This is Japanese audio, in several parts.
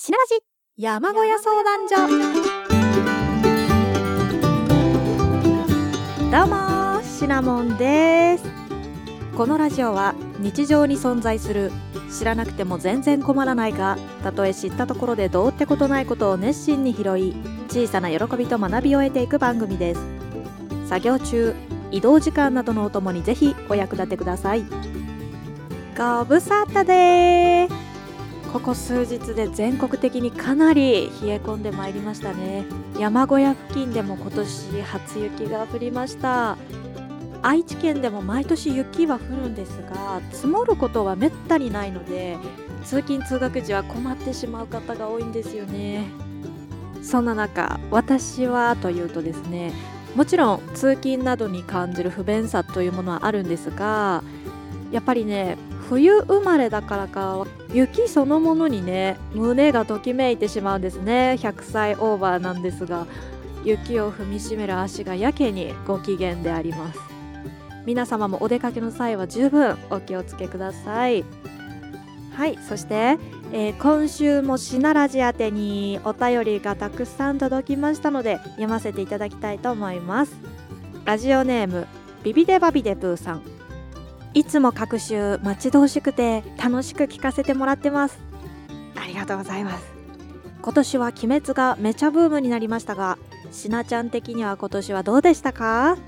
しならじ山小屋相談所。どうもシナモンです。このラジオは日常に存在する知らなくても全然困らないがたとえ知ったところでどうってことないことを熱心に拾い小さな喜びと学びを得ていく番組です。作業中移動時間などのお供にぜひお役立てください。ご無沙汰です。ここ数日で全国的にかなり冷え込んでまいりましたね。山小屋付近でも今年初雪が降りました。愛知県でも毎年雪は降るんですが積もることはめったにないので通勤通学時は困ってしまう方が多いんですよね。そんな中私はというとですねもちろん通勤などに感じる不便さというものはあるんですがやっぱりね冬生まれだからか雪そのものにね胸がときめいてしまうんですね。100歳オーバーなんですが雪を踏みしめる足がやけにご機嫌であります。皆様もお出かけの際は十分お気をつけください。はいそして、えー、今週もシナラジ宛てにお便りがたくさん届きましたので読ませていただきたいと思います。ラジオネームビビデバビデプーさん。いつも各週待ち遠しくて楽しく聞かせてもらってます。ありがとうございます。今年は鬼滅がめちゃブームになりましたがしなちゃん的には今年はどうでしたか？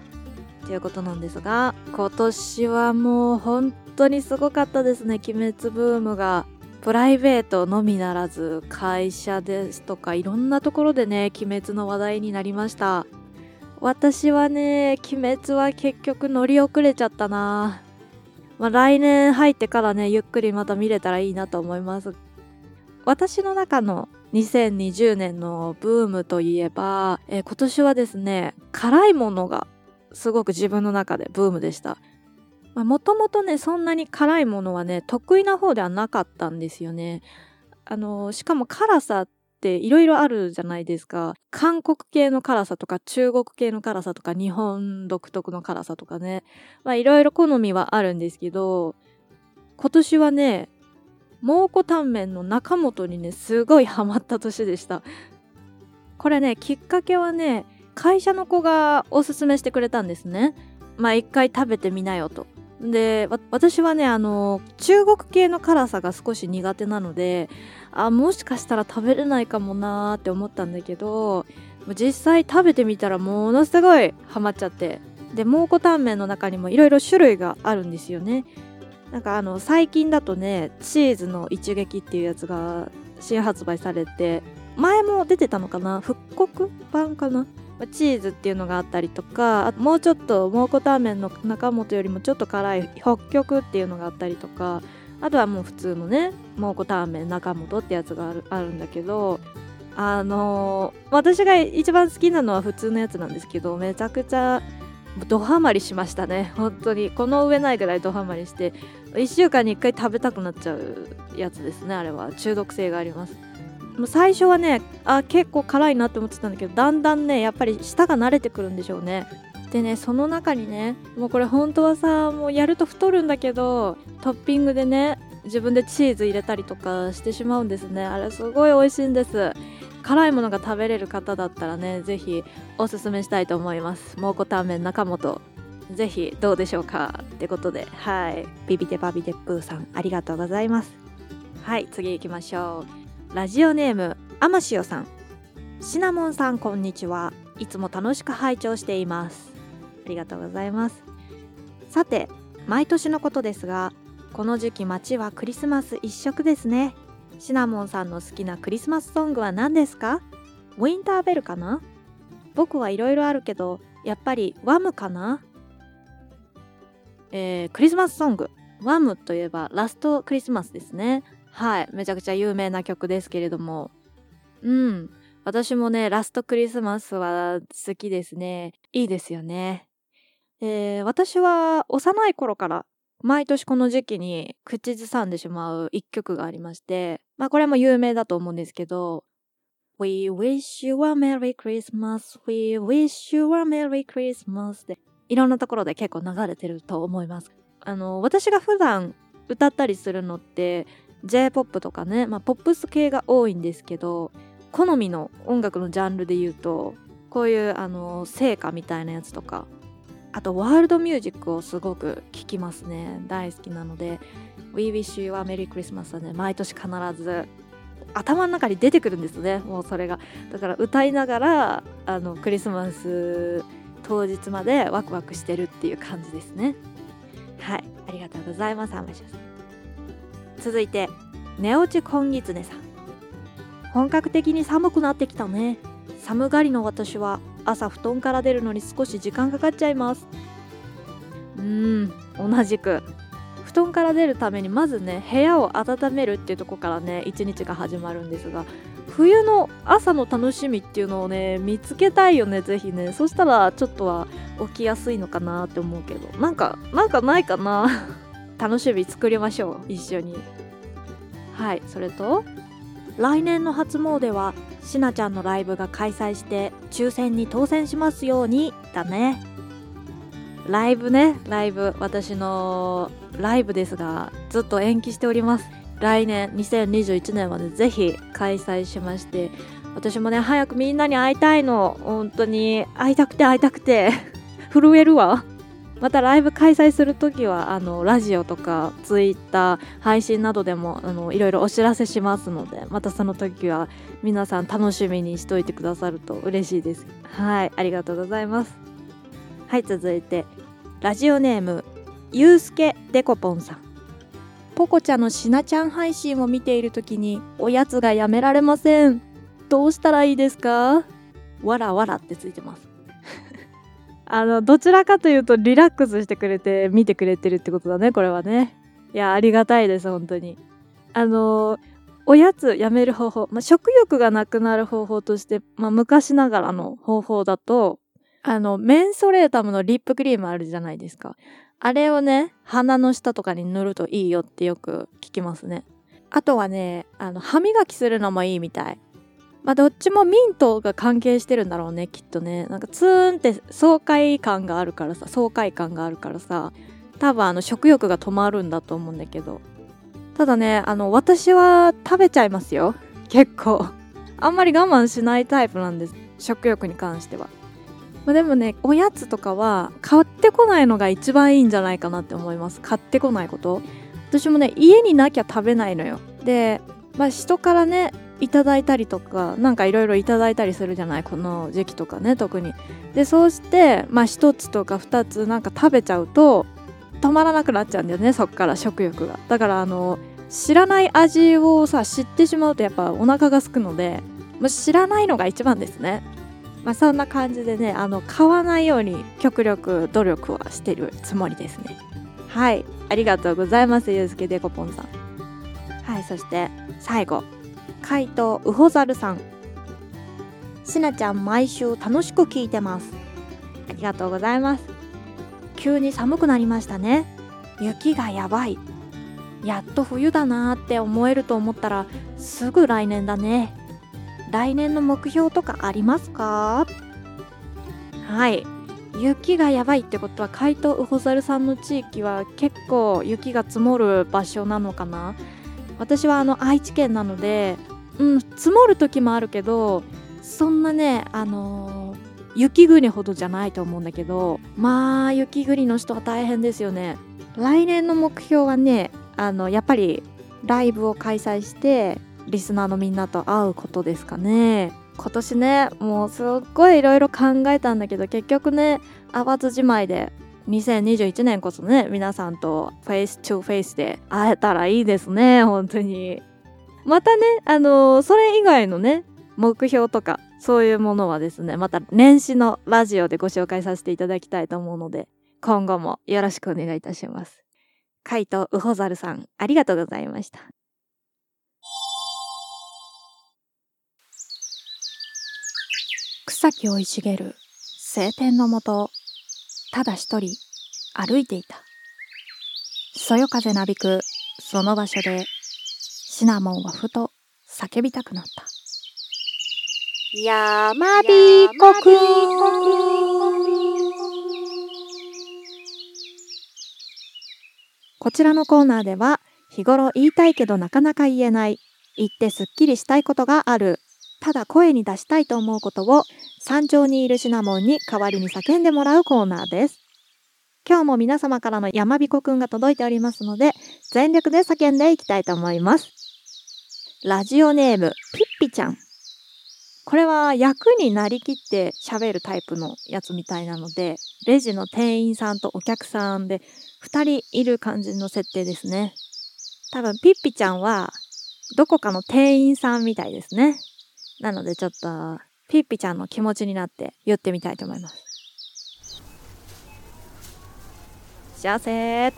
ということなんですが今年はもう本当にすごかったですね。鬼滅ブームが。プライベートのみならず会社ですとかいろんなところでね鬼滅の話題になりました。私はね鬼滅は結局乗り遅れちゃったなまあ、来年入ってからね、ゆっくりまた見れたらいいなと思います。私の中の2020年のブームといえば、えー、今年はですね、辛いものがすごく自分の中でブームでした。もともとね、そんなに辛いものはね、得意な方ではなかったんですよね。あの、しかも辛さっっていろいろあるじゃないですか。韓国系の辛さとか中国系の辛さとか日本独特の辛さとかね。まあいろいろ好みはあるんですけど、今年はね、蒙古タンメンの中本にね、すごいハマった年でした。これね、きっかけはね、会社の子がおすすめしてくれたんですね。まあ一回食べてみなよと。で私はねあの中国系の辛さが少し苦手なのであもしかしたら食べれないかもなーって思ったんだけど実際食べてみたらものすごいハマっちゃって。で蒙古タンメンの中にもいろいろ種類があるんですよね。なんかあの最近だとねチーズの一撃っていうやつが新発売されて前も出てたのかな？復刻版かな？チーズっていうのがあったりとかあともうちょっと蒙古タンメンの中本よりもちょっと辛い北極っていうのがあったりとかあとはもう普通のね蒙古タンメン中本ってやつがあるあるんだけどあのー、私が一番好きなのは普通のやつなんですけどめちゃくちゃドハマりしましたね。本当に。この上ないぐらいドハマりして1週間に1回食べたくなっちゃうやつですねあれは。中毒性があります。最初はねあ結構辛いなって思ってたんだけどだんだんねやっぱり舌が慣れてくるんでしょうね。でねその中にねもうこれ本当はさもうやると太るんだけどトッピングでね自分でチーズ入れたりとかしてしまうんですね。あれすごい美味しいんです。辛いものが食べれる方だったらね是非おすすめしたいと思います。蒙古タンメン中本。ぜひどうでしょうかってことで。はい。ビビデバビデプーさんありがとうございます。はい次行きましょう。ラジオネームアマシオさん。シナモンさんこんにちは。いつも楽しく拝聴しています。ありがとうございます。さて毎年のことですがこの時期街はクリスマス一色ですね。シナモンさんの好きなクリスマスソングは何ですか？ウィンターベルかな？僕はいろいろあるけどやっぱりワムかな？えー、クリスマスソング。ワムといえばラストクリスマスですね。はいめちゃくちゃ有名な曲ですけれども。うん私もねラストクリスマスは好きですね。いいですよね。えー、私は幼い頃から毎年この時期に口ずさんでしまう一曲がありまして、まあこれも有名だと思うんですけど、We wish you a Merry Christmas, We wish you a Merry Christmas で、いろんなところで結構流れてると思います。あの、私が普段歌ったりするのって、J-POP とかね、まあ、ポップス系が多いんですけど好みの音楽のジャンルで言うとこういうあの聖歌みたいなやつとかあとワールドミュージックをすごく聴きますね。大好きなので We Wish You a Merry Christmas はね毎年必ず頭の中に出てくるんですね。もうそれが。だから歌いながらあのクリスマス当日までワクワクしてるっていう感じですね。はい。ありがとうございます浜シさん。続いて寝落ちこんぎつねさん。本格的に寒くなってきたね。寒がりの私は朝布団から出るのに少し時間かかっちゃいます。うん同じく。布団から出るためにまずね部屋を温めるっていうとこからね一日が始まるんですが冬の朝の楽しみっていうのをね見つけたいよね是非ね。そしたらちょっとは起きやすいのかなって思うけど。なんかなんかないかな。楽しみ作りましょう一緒に。はいそれと来年の初詣はしなちゃんのライブが開催して抽選に当選しますようにだね。ライブねライブ。私のライブですがずっと延期しております。来年2021年までぜひ開催しまして私もね早くみんなに会いたいの。本当に。会いたくて会いたくて。震えるわ。またライブ開催する時はあのラジオとかツイッター配信などでもあのいろいろお知らせしますのでまたその時は皆さん楽しみにしといてくださると嬉しいです。はいありがとうございます。はい続いてラジオネームゆうすけでこぽんさん。ポコちゃんのしなちゃん配信を見ている時におやつがやめられません。どうしたらいいですか？わらわらってついてます。あのどちらかというとリラックスしてくれて見てくれてるってことだねこれはね。いやありがたいです本当に。あのおやつやめる方法、まあ、食欲がなくなる方法として、まあ、昔ながらの方法だとあのメンソレータムのリップクリームあるじゃないですか。あれをね鼻の下とかに塗るといいよってよく聞きますね。あとはねあの歯磨きするのもいいみたい。まあどっちもミントが関係してるんだろうねきっとね。なんかツーンって爽快感があるからさ爽快感があるからさ多分あの食欲が止まるんだと思うんだけど。ただねあの私は食べちゃいますよ。結構。あんまり我慢しないタイプなんです食欲に関しては、まあ、でもねおやつとかは買ってこないのが一番いいんじゃないかなって思います。買ってこないこと。私もね家になきゃ食べないのよ。でまあ人からねいただいたりとかなんかいろいろいただいたりするじゃない？この時期とかね特に。でそうしてまあ1つとか2つなんか食べちゃうと止まらなくなっちゃうんだよねそっから食欲が。だからあの知らない味をさ知ってしまうとやっぱお腹が空くので、まあ、知らないのが一番ですね。まあそんな感じでねあの買わないように極力努力はしてるつもりですね。はい。ありがとうございますゆうすけでこぽんさん。はいそして最後。怪盗ウホザルさん。しなちゃん毎週楽しく聞いてます。ありがとうございます。急に寒くなりましたね。雪がやばい。やっと冬だなーって思えると思ったらすぐ来年だね。来年の目標とかありますか？はい。雪がやばいってことは怪盗ウホザルさんの地域は結構雪が積もる場所なのかな？私はあの愛知県なのでうん積もる時もあるけどそんなねあのー、雪国ほどじゃないと思うんだけどまあ雪国の人は大変ですよね。来年の目標はねあのやっぱりライブを開催してリスナーのみんなと会うことですかね。今年ねもうすっごいいろいろ考えたんだけど結局ね会わずじまいで2021年こそね皆さんとフェイス2フェイスで会えたらいいですね本当にまたね、あの、それ以外のね、目標とか、そういうものはですね、また年始のラジオでご紹介させていただきたいと思うので、今後もよろしくお願いいたします。カイトウホザルさん、ありがとうございました。草木生い茂る晴天のもと、ただ一人歩いていた。そよ風なびくその場所でシナモンはふと叫びたくなった。やまびこくこちらのコーナーでは日頃言いたいけどなかなか言えない。言ってすっきりしたいことがある。ただ声に出したいと思うことを山頂にいるシナモンに代わりに叫んでもらうコーナーです。今日も皆様からの山彦くんが届いておりますので、全力で叫んでいきたいと思います。ラジオネーム、ピッピちゃん。これは役になりきって喋るタイプのやつみたいなので、レジの店員さんとお客さんで2人いる感じの設定ですね。多分ピッピちゃんはどこかの店員さんみたいですね。なのでちょっとピッピちゃんの気持ちになって言ってみたいと思います。幸せ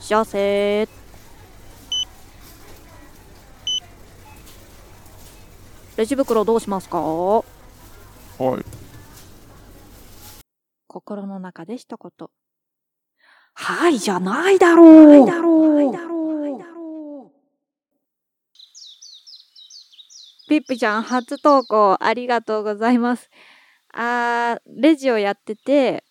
幸せレジ袋どうしますか？はい。心の中で一言。はいじゃないだろう。ないだろう。ピッピちゃん初投稿ありがとうございます。あー、レジをやってて、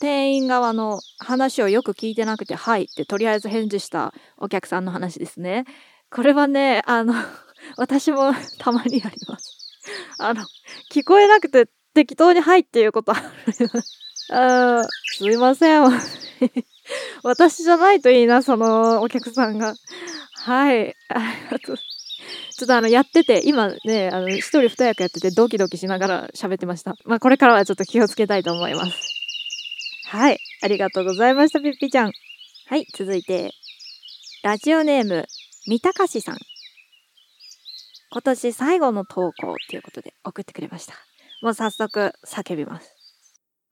店員側の話をよく聞いてなくて、はいってとりあえず返事したお客さんの話ですね。これはね、あの 私もたまにあります。あの、聞こえなくて適当にはいっていうことある。あすいません。私じゃないといいな、そのお客さんが。はい。ありがとう。ちょっとあの、やってて、今ね、あの、一人二役やっててドキドキしながら喋ってました。まあ、これからはちょっと気をつけたいと思います。はい。ありがとうございました、ピッピちゃん。はい、続いて、ラジオネーム、三鷹しさん。今年最後の投稿ということで送ってくれました。もう早速叫びます。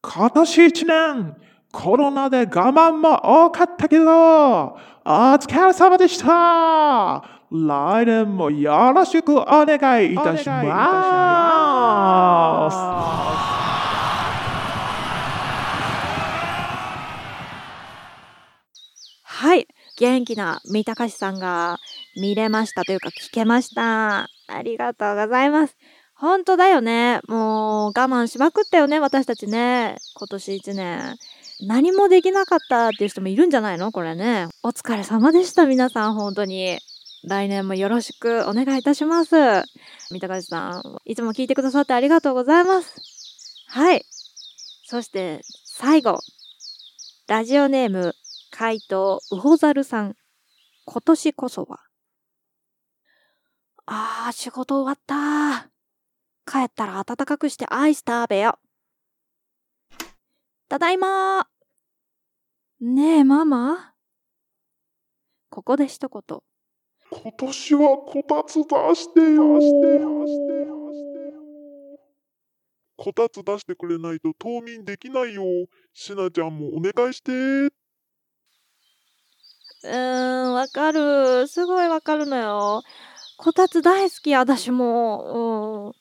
今年一年、コロナで我慢も多かったけど、お疲れ様でした。来年もよろしくお願いいたします。はい。元気な三鷹さんが見れましたというか聞けました。ありがとうございます。本当だよね。もう我慢しまくったよね、私たちね。今年1年。何もできなかったっていう人もいるんじゃないの？これね。お疲れ様でした、皆さん、本当に。来年もよろしくお願いいたします。三鷹さん、いつも聞いてくださってありがとうございます。はい。そして、最後。ラジオネーム、怪盗ウホザルさん。今年こそは。あー、仕事終わった帰ったら暖かくしてアイス食べよ。ただいまねえ、ママ？ここで一言。今年はこたつ出してよこたつ出してくれないと冬眠できないよ。しなちゃんもお願いして。うーん、わかる。すごいわかるのよ。こたつ大好き、私も。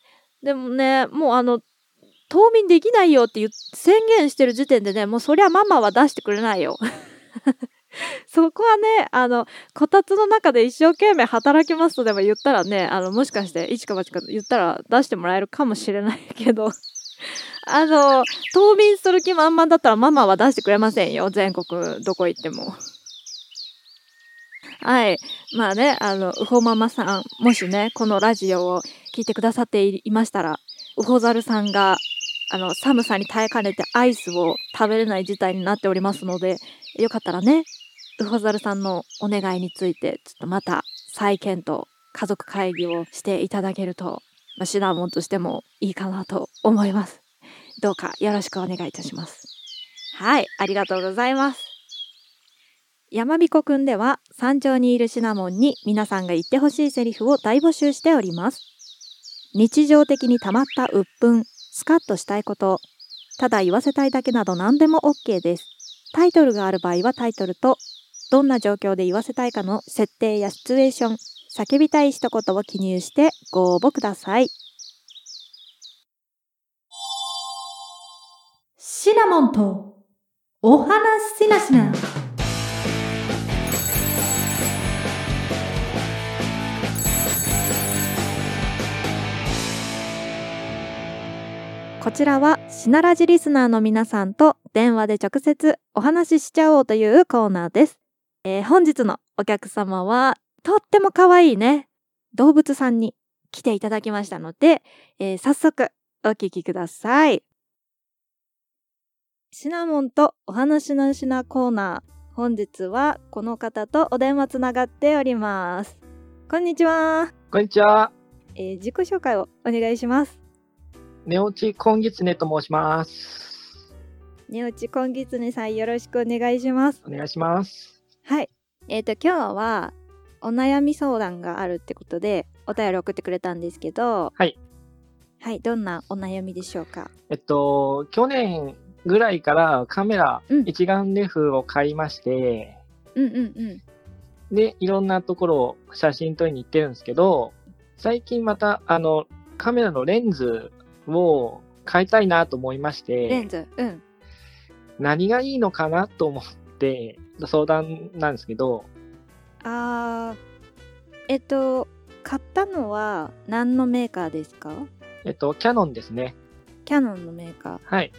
うん。でもね、もうあの、冬眠できないよって言宣言してる時点でね、もうそりゃママは出してくれないよ。そこはね、あの、こたつの中で一生懸命働きますとでも言ったらね、あの、もしかして、一か八か言ったら出してもらえるかもしれないけど、あの、冬眠する気満々だったらママは出してくれませんよ。全国どこ行っても。はい。まあね、あの、うほママさん、もしね、このラジオを聞いてくださっていましたら、うほざるさんが、あの、寒さに耐えかねてアイスを食べれない事態になっておりますので、よかったらね、うほざるさんのお願いについて、ちょっとまた再検討、家族会議をしていただけると、まあ、シナモンとしてもいいかなと思います。どうかよろしくお願いいたします。はい、ありがとうございます。山彦くんでは山頂にいるシナモンに皆さんが言ってほしいセリフを大募集しております。日常的に溜まった鬱憤、スカッとしたいこと、ただ言わせたいだけなど何でも OK です。タイトルがある場合はタイトルと、どんな状況で言わせたいかの設定やシチュエーション、叫びたい一言を記入してご応募ください。シナモンとお話しなしな。こちらはシナラジリスナーの皆さんと電話で直接お話ししちゃおうというコーナーです。えー本日のお客様はとっても可愛いね動物さんに来ていただきましたので、えー早速お聞きくださいシナモンとお話の品コーナー本日はこの方とお電話つながっておりますこんにちは、こんにちは。えー自己紹介をお願いします寝落ち今月ねと申します。寝落ち今月ねさんよろしくお願いしますお願いします。はい。えっ、と、今日はお悩み相談があるってことで、お便り送ってくれたんですけど、はい。はい、どんなお悩みでしょうか？えっと、去年ぐらいからカメラうん一眼レフを買いまして、うんうんうん。で、いろんなところを写真撮りに行ってるんですけど、最近また、あの、カメラのレンズを変えたいなと思いまして、レンズ、うん。何がいいのかなと思って、相談なんですけど、あー、えっと、買ったのは何のメーカーですか？えっと、キャノンですね。キャノンのメーカー。はい。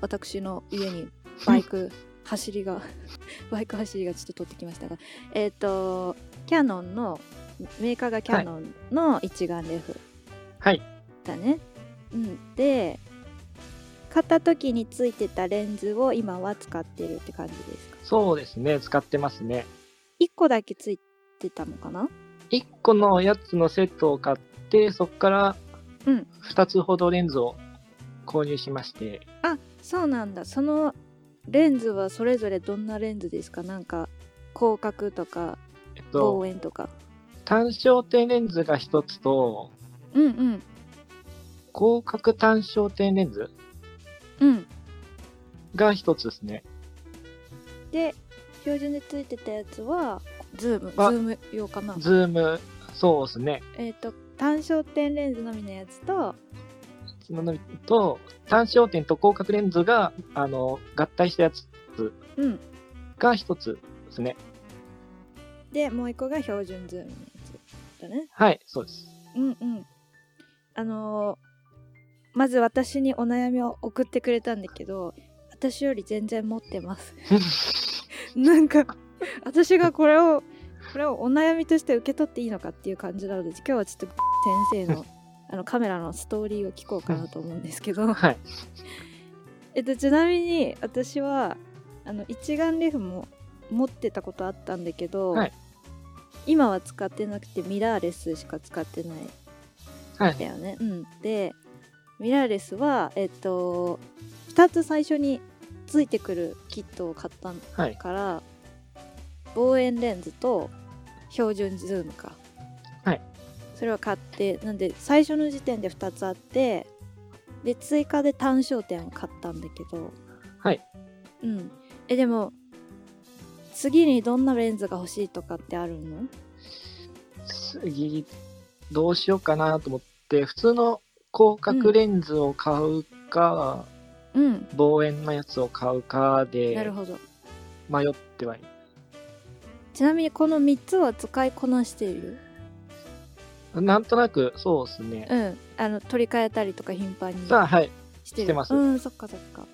私の家にバイク走りが、バイク走りがちょっと取ってきましたが、えっと、キャノンの、メーカーがキャノンの一眼レフ。はい。だね。うん、で買った時についてたレンズを今は使ってるって感じですか？そうですね。使ってますね。1個だけついてたのかな？1個のやつのセットを買って、そこからうん。2つほどレンズを購入しまして、あそうなんだ。そのレンズはそれぞれどんなレンズですか？なんか広角とかえっと、望遠とか。単焦点レンズが1つと、うんうん。広角単焦点レンズ？うんが1つですね。で標準でついてたやつはズームズあーム用かな？ズーム、そうですね。えっ、と単焦点レンズのみのやつとそのと、単焦点と広角レンズが、あの、合体したやつうんが1つですね。でもう一個が標準ズームのやつだねはい、そうです。うんうんあのーまず私にお悩みを送ってくれたんだけど私より全然持ってます なんか私がこれをこれをお悩みとして受け取っていいのかっていう感じなので今日はちょっと先生の あのカメラのストーリーを聞こうかなと思うんですけど、はい。えっと、ちなみに私はあの一眼レフも持ってたことあったんだけど、はい今は使ってなくてミラーレスしか使ってないはい。だよね。うん、でミラーレスはえっと2つ最初についてくるキットを買ったはい。から望遠レンズと標準ズームか。はいそれを買ってなんで最初の時点で2つあってで追加で単焦点を買ったんだけどはい。うんえでも次にどんなレンズが欲しいとかってあるの？次、どうしようかなと思って、普通の広角レンズを買うか、うん。望遠のやつを買うかなるでほど。迷ってはいる。ちなみにこの3つは使いこなしている？なんとなく、そうですね。うん。あの取り替えたりとか頻繁にさあ、はい。してます。うんそっかそっか。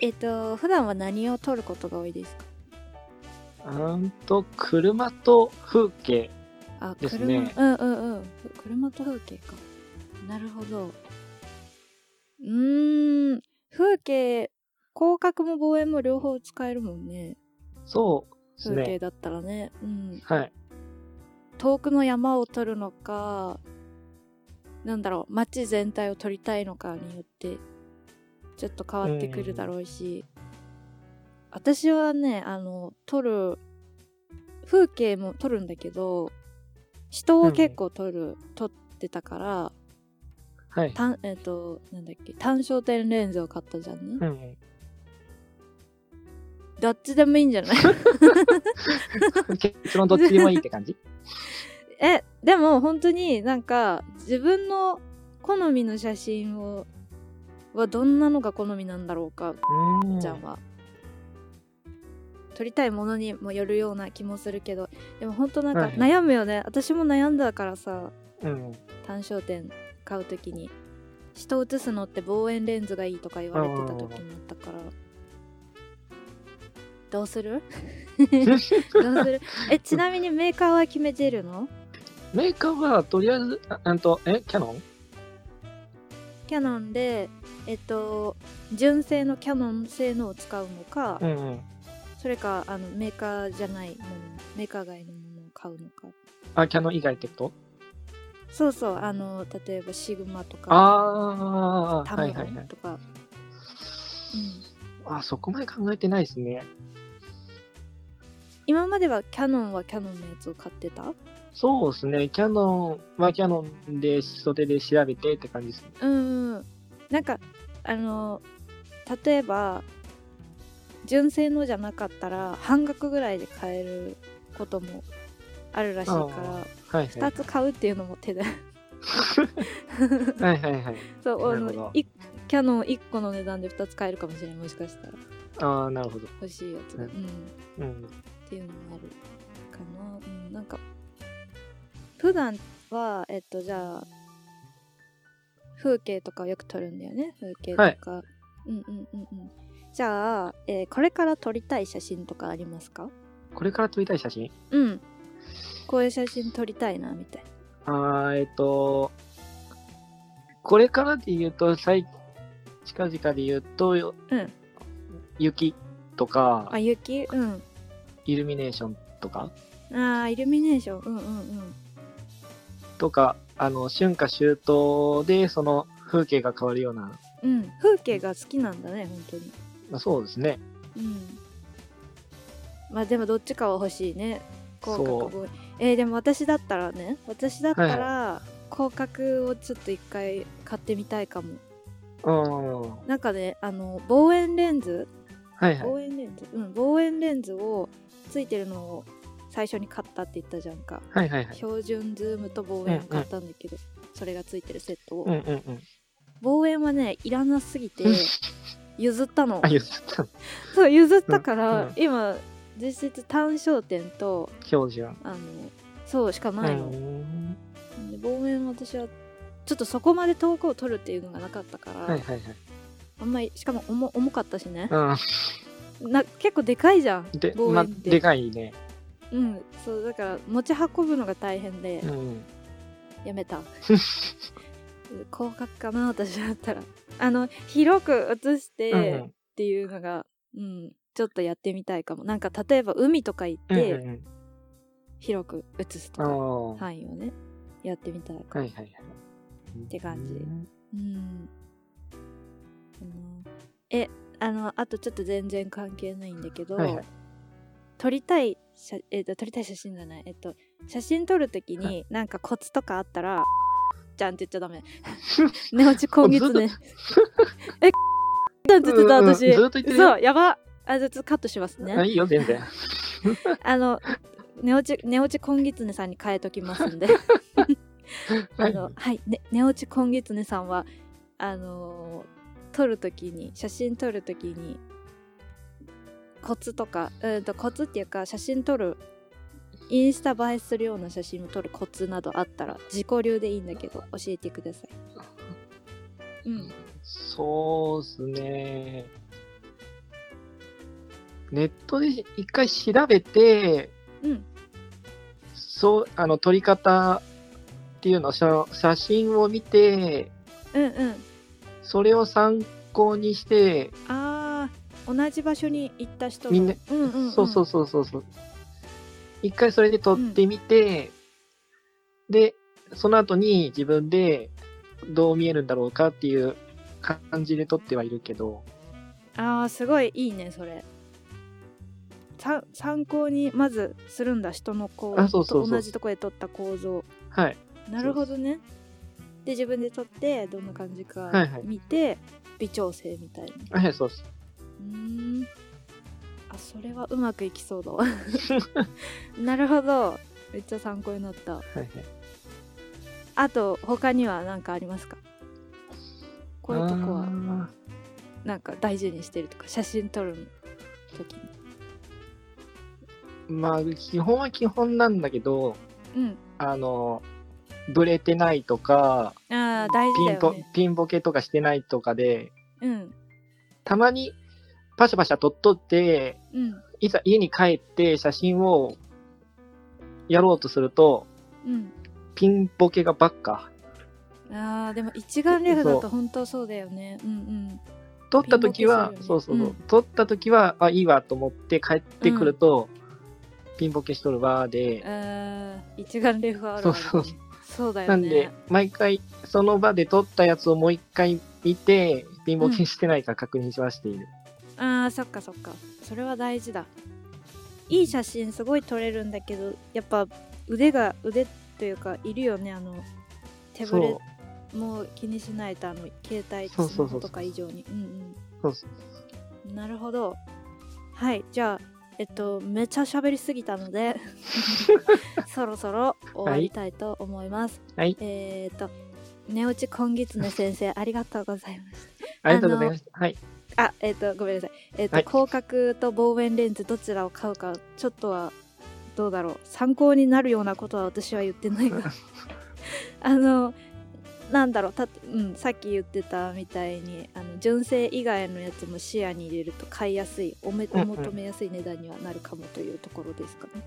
えっ、と普段は何を撮ることが多いですか？うんと、車と風景。あです車、ねうんうんうん。車と風景か。なるほど。うーん。風景広角も望遠も両方使えるもんね。そうね。風景だったらね。うん。はい。遠くの山を撮るのかなんだろう街全体を撮りたいのかによってちょっと変わってくるだろうし、私はねあの撮る風景も撮るんだけど人を結構撮る、撮ってたからはい。単えっ、となんだっけ単焦点レンズを買ったじゃんね、うん。どっちでもいいんじゃない？結論どっちでもいいって感じ？えでも本当になんか自分の好みの写真をはどんなのが好みなんだろうか、うーん。ちゃんは撮りたいものにもよるような気もするけどでも本当なんかはい悩むよね、私も悩んだからさうん。単焦点買う時に。人写すのって望遠レンズがいいとか言われてた時もあったから。どうする？どうする？えちなみにメーカーは決めてるの？メーカーはとりあえず、あと、え、キャノン？キャノンでえっと純正のキャノン製のを使うのか、うんうん。それかあのメーカーじゃないものメーカー外のものを買うのかあ、キャノン以外ってこと？そうそうあの例えばシグマとかああ、タムロはいはいはい。ンとか、うん、あ、そこまで考えてないですね。今まではキャノンはキャノンのやつを買ってた？そうですね。キャノンはキャノンで袖で調べてって感じですね。うんうんなんかあの例えば純正のじゃなかったら半額ぐらいで買えることもあるらしいからはいはい。2つ買うっていうのも手で はいはいはい。そうあのいキャノン1個の値段で2つ買えるかもしれないもしかしたら。ああ、なるほど。欲しいやつが、ううん。ん、うん。っていうのもあるかな、うん、なんか普段はえっとじゃあ風景とかをよく撮るんだよね。風景とか、うんうんうんうんじゃあ、えーこれから撮りたい写真とかありますか？これから撮りたい写真？うん。こういう写真撮りたいなみたいあーえっと、これからで言うと、最近々で言うと、うん。雪とかあ、雪？うん。イルミネーションとか、あーイルミネーション。うんうんうん。とか、あの、春夏秋冬でその風景が変わるような、うん。風景が好きなんだね本当にまあ、そうですね。うん。まあでもどっちかは欲しいね。広角そう。望遠えーでも私だったらね。私だったら、広角をちょっと一回買ってみたいかも。うん。はなんかねあの望遠レンズ？いはい。望遠レンズ？うん望遠レンズをついてるのを最初に買ったって言ったじゃんか、はいはいはい。標準ズームと望遠買ったんだけど、それがついてるセットを、うんうんうん。望遠はねいらなすぎて譲ったのあ、言った。そう譲ったから、うんうん今実質単焦点と標準。あのそうしかないの、うんで望遠私はちょっとそこまで遠くを撮るっていうのがなかったから、はいはいはい。あんまりしかも重重かったしね、うな結構でかいじゃんん。で、ま、でかいね。うんそうだから持ち運ぶのが大変でうん。やめた 広角かな私だったらあの広く映してうんっていうのが、うんちょっとやってみたいかも。なんか例えば海とか行っうん。て、うんうん。広く映すとか範囲をねやってみたいかも。いはいはい。て感じ。うん。うん。えあのあとちょっと全然関係ないんだけど、はいはい。撮りたい写えっ、と撮りたい写真じゃない。えっと写真撮るときになんかコツとかあったらじゃんって言っちゃダメ。寝落ち今月ね。えじゃん って言ってた私、ずっと言ってるよ。そうやば。あじゃあちょっとカットしますあねいいよ、全然。あの寝落ち寝落ち今月ねさんに変えときますんで。あのはい、ね、寝落ち今月ねさんはあのー撮るときに写真撮るときにコツとかうんとコツっていうか写真撮るインスタ映えするような写真を撮るコツなどあったら自己流でいいんだけど教えてください。うん。そうですね。ネットで一回調べて、うん。そう、あの、撮り方っていうのを写写真を見て、うんうん。それを参考にして、あー同じ場所に行った人の。みんなうんうんうん、そうそうそうそうそう。一回それで撮ってみて、で、その後に自分でどう見えるんだろうかっていう感じで撮ってはいるけど、あーすごいいいねそれ。さ参考にまずするんだ人のこうあそうそうそう。と同じとこで撮った構造。はい。なるほどね。で自分で撮ってどんな感じかはいはい。見て、微調整みたいな。はい、そうです。うーんあそれはうまくいきそうだわ。なるほど。めっちゃ参考になった。はいはい。あと他には何かありますか？こういうとこは。あなんか大事にしてるとか写真撮る時に。ーまあ、基本は基本なんだけど、うん。あの、ブレてないとか、ああ大事ピンポだよねピンボケとかしてないとかで、うん。たまにパシャパシャ撮っとって、うん。いざ家に帰って写真をやろうとすると、うん。ピンボケがばっか。あーでも一眼レフだと本当そうだよね。うんうん。撮った時は、ね。そうそうそう、うん。撮った時は、あ、いいわと思って帰ってくると、ピンボケしとるわで、一眼レフあるあるねそうそうそう。だよね。なんで、毎回、その場で撮ったやつをもう一回見て、ピンボケしてないか確認しはしている。あーそっかそっか。それは大事だ。いい写真すごい撮れるんだけどやっぱ腕が腕というかいるよね。あの手ぶれそもう気にしないとあの携帯スマホとか以上に。うんそうそう。う。んなるほど。はいじゃあえっとめっちゃ喋りすぎたので そろそろ終わりたいと思います、はい。えっ、と寝落ち今月ね先生ありがとうございました。ありがとうございました。はい。あ、えっ、と、ごめんなさい。えっ、と、はい広角と望遠レンズどちらを買うか、ちょっとは、どうだろう。参考になるようなことは私は言ってないが。あの、なんだろう、たうん、さっき言ってたみたいに、あの純正以外のやつも視野に入れると買いやすい、おめお求めやすい値段にはなるかもというところですかね。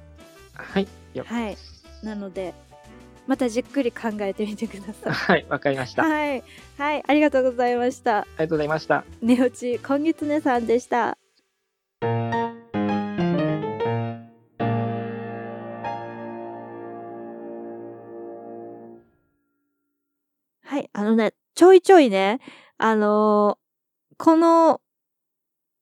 はい。よはい。なので、またじっくり考えてみてください。はい、わかりました。あはい。はい、ありがとうございました。りがとうございました。寝落ち、今月ねさんでした。はい、あのね、ちょいちょいね、あのーこの、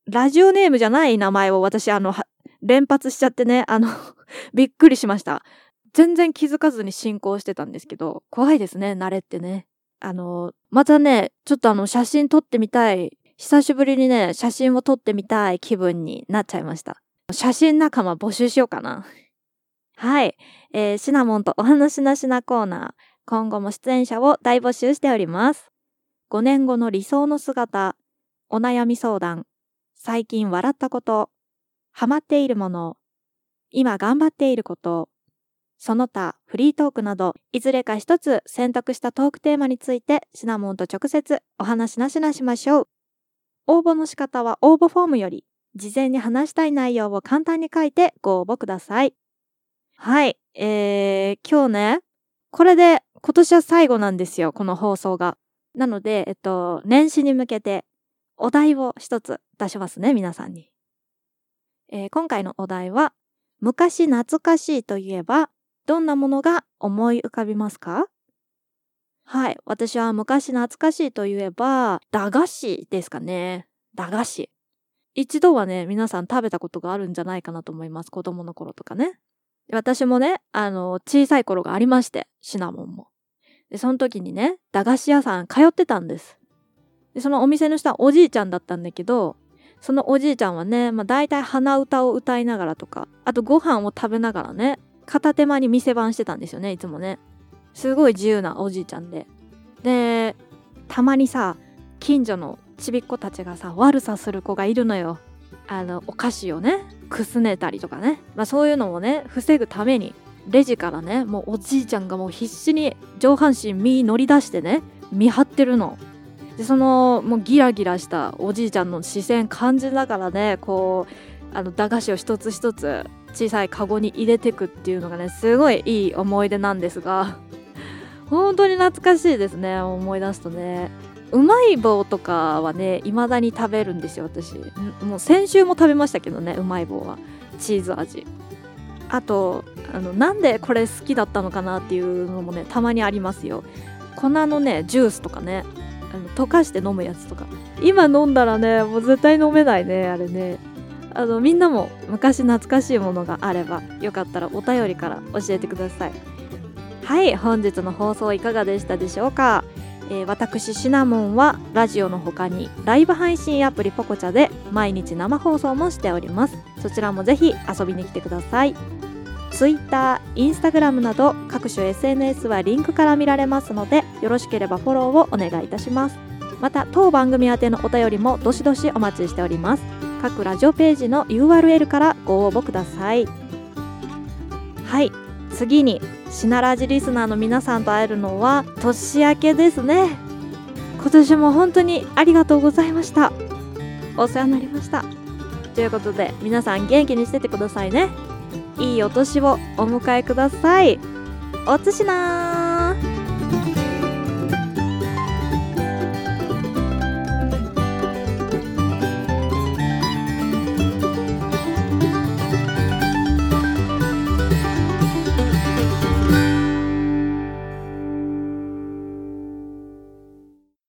ラジオネームじゃない名前を私、あの、は連発しちゃってね、あの、びっくりしました。全然気づかずに進行してたんですけど、怖いですね、慣れってね。あの、またね、ちょっとあの、写真撮ってみたい。久しぶりにね、写真を撮ってみたい気分になっちゃいました。写真仲間募集しようかな。はい。えーシナモンとお話なしなコーナー。今後も出演者を大募集しております。5年後の理想の姿、お悩み相談、最近笑ったこと、ハマっているもの、今頑張っていること、その他フリートークなど、いずれか一つ選択したトークテーマについてシナモンと直接お話なしなしましょう。応募の仕方は応募フォームより、事前に話したい内容を簡単に書いてご応募ください。はい。えー、今日ね、これで今年は最後なんですよ、この放送が。なので、えっと、年始に向けてお題を一つ出しますね、皆さんに。えー今回のお題は、昔懐かしいといえば、どんなものが思い浮かびますか？はい。私は昔懐かしいといえば、駄菓子ですかね。駄菓子。一度はね、皆さん食べたことがあるんじゃないかなと思います。子供の頃とかね。私もね、あの、小さい頃がありまして、シナモンも。で、その時にね、駄菓子屋さん通ってたんです。で、そのお店の人はおじいちゃんだったんだけど、そのおじいちゃんはね、まあ大体鼻歌を歌いながらとか、あとご飯を食べながらね、片手間に店番してたんですよね、いつもね。すごい自由なおじいちゃんで。で、たまにさ、近所のちびっ子たちがさ、悪さする子がいるのよ。あの、お菓子をね、くすねたりとかね。まあそういうのもね、防ぐために、レジからね、もうおじいちゃんがもう必死に上半身身乗り出してね、見張ってるの。で、その、もうギラギラしたおじいちゃんの視線感じながらね、こう、あの、駄菓子を一つ一つ小さいカゴに入れてくっていうのがね、すごいいい思い出なんですが、本当に懐かしいですね、思い出すとね。うまい棒とかはね、未だに食べるんですよ、私。もう先週も食べましたけどね、うまい棒は。チーズ味。あと、あの、なんでこれ好きだったのかなっていうのもね、たまにありますよ。粉のね、ジュースとかね、あの溶かして飲むやつとか。今飲んだらね、もう絶対飲めないね、あれね。あの、みんなも昔懐かしいものがあれば、よかったらお便りから教えてください。はい、本日の放送いかがでしたでしょうか、えー私シナモンはラジオの他にライブ配信アプリポコチャで毎日生放送もしております。そちらもぜひ遊びに来てください。Twitter、Instagram など各種 SNS はリンクから見られますのでよろしければフォローをお願いいたします。また当番組宛てのお便りもどしどしお待ちしております。各ラジオページの URL からご応募ください。はい。次にシナラジリスナーの皆さんと会えるのは年明けですね。今年も本当にありがとうございました。お世話になりました。ということで皆さん元気にしててくださいね。いいお年をお迎えください。おつしなー。